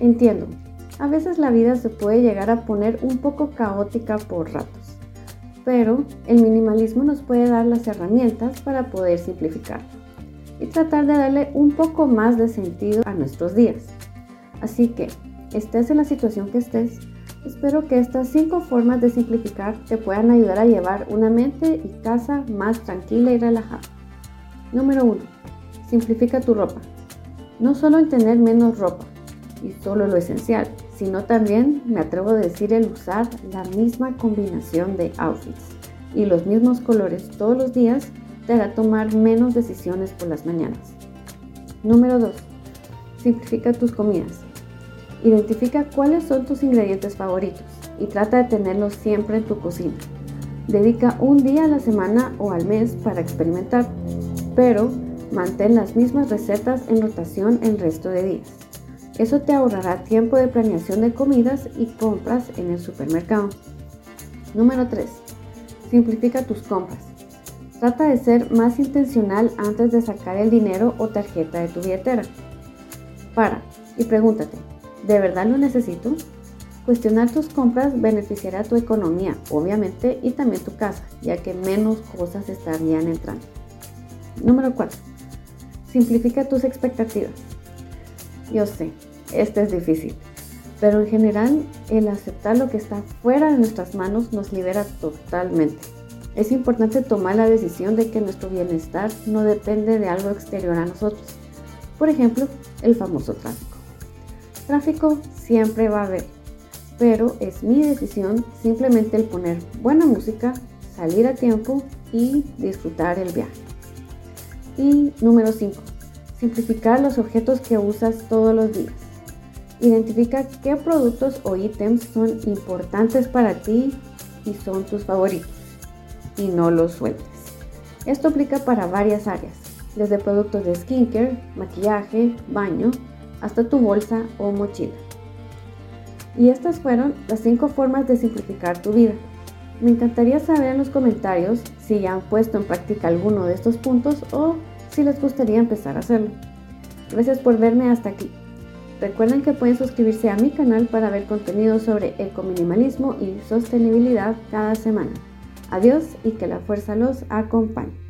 Entiendo, a veces la vida se puede llegar a poner un poco caótica por ratos, pero el minimalismo nos puede dar las herramientas para poder simplificar y tratar de darle un poco más de sentido a nuestros días. Así que, estés en la situación que estés, espero que estas cinco formas de simplificar te puedan ayudar a llevar una mente y casa más tranquila y relajada. Número 1. Simplifica tu ropa. No solo en tener menos ropa y solo lo esencial, sino también, me atrevo a decir, el usar la misma combinación de outfits y los mismos colores todos los días te hará tomar menos decisiones por las mañanas. Número 2. Simplifica tus comidas. Identifica cuáles son tus ingredientes favoritos y trata de tenerlos siempre en tu cocina. Dedica un día a la semana o al mes para experimentar, pero mantén las mismas recetas en rotación el resto de días. Eso te ahorrará tiempo de planeación de comidas y compras en el supermercado. Número 3. Simplifica tus compras. Trata de ser más intencional antes de sacar el dinero o tarjeta de tu billetera. Para y pregúntate, ¿De verdad lo necesito? Cuestionar tus compras beneficiará tu economía, obviamente, y también tu casa, ya que menos cosas estarían entrando. Número 4. Simplifica tus expectativas. Yo sé, este es difícil, pero en general el aceptar lo que está fuera de nuestras manos nos libera totalmente. Es importante tomar la decisión de que nuestro bienestar no depende de algo exterior a nosotros. Por ejemplo, el famoso tráfico. Tráfico siempre va a haber, pero es mi decisión simplemente el poner buena música, salir a tiempo y disfrutar el viaje. Y número 5. Simplificar los objetos que usas todos los días. Identifica qué productos o ítems son importantes para ti y son tus favoritos y no los sueltes. Esto aplica para varias áreas, desde productos de skincare, maquillaje, baño, hasta tu bolsa o mochila. Y estas fueron las 5 formas de simplificar tu vida. Me encantaría saber en los comentarios si ya han puesto en práctica alguno de estos puntos o si les gustaría empezar a hacerlo. Gracias por verme hasta aquí. Recuerden que pueden suscribirse a mi canal para ver contenido sobre ecominimalismo y sostenibilidad cada semana. Adiós y que la fuerza los acompañe.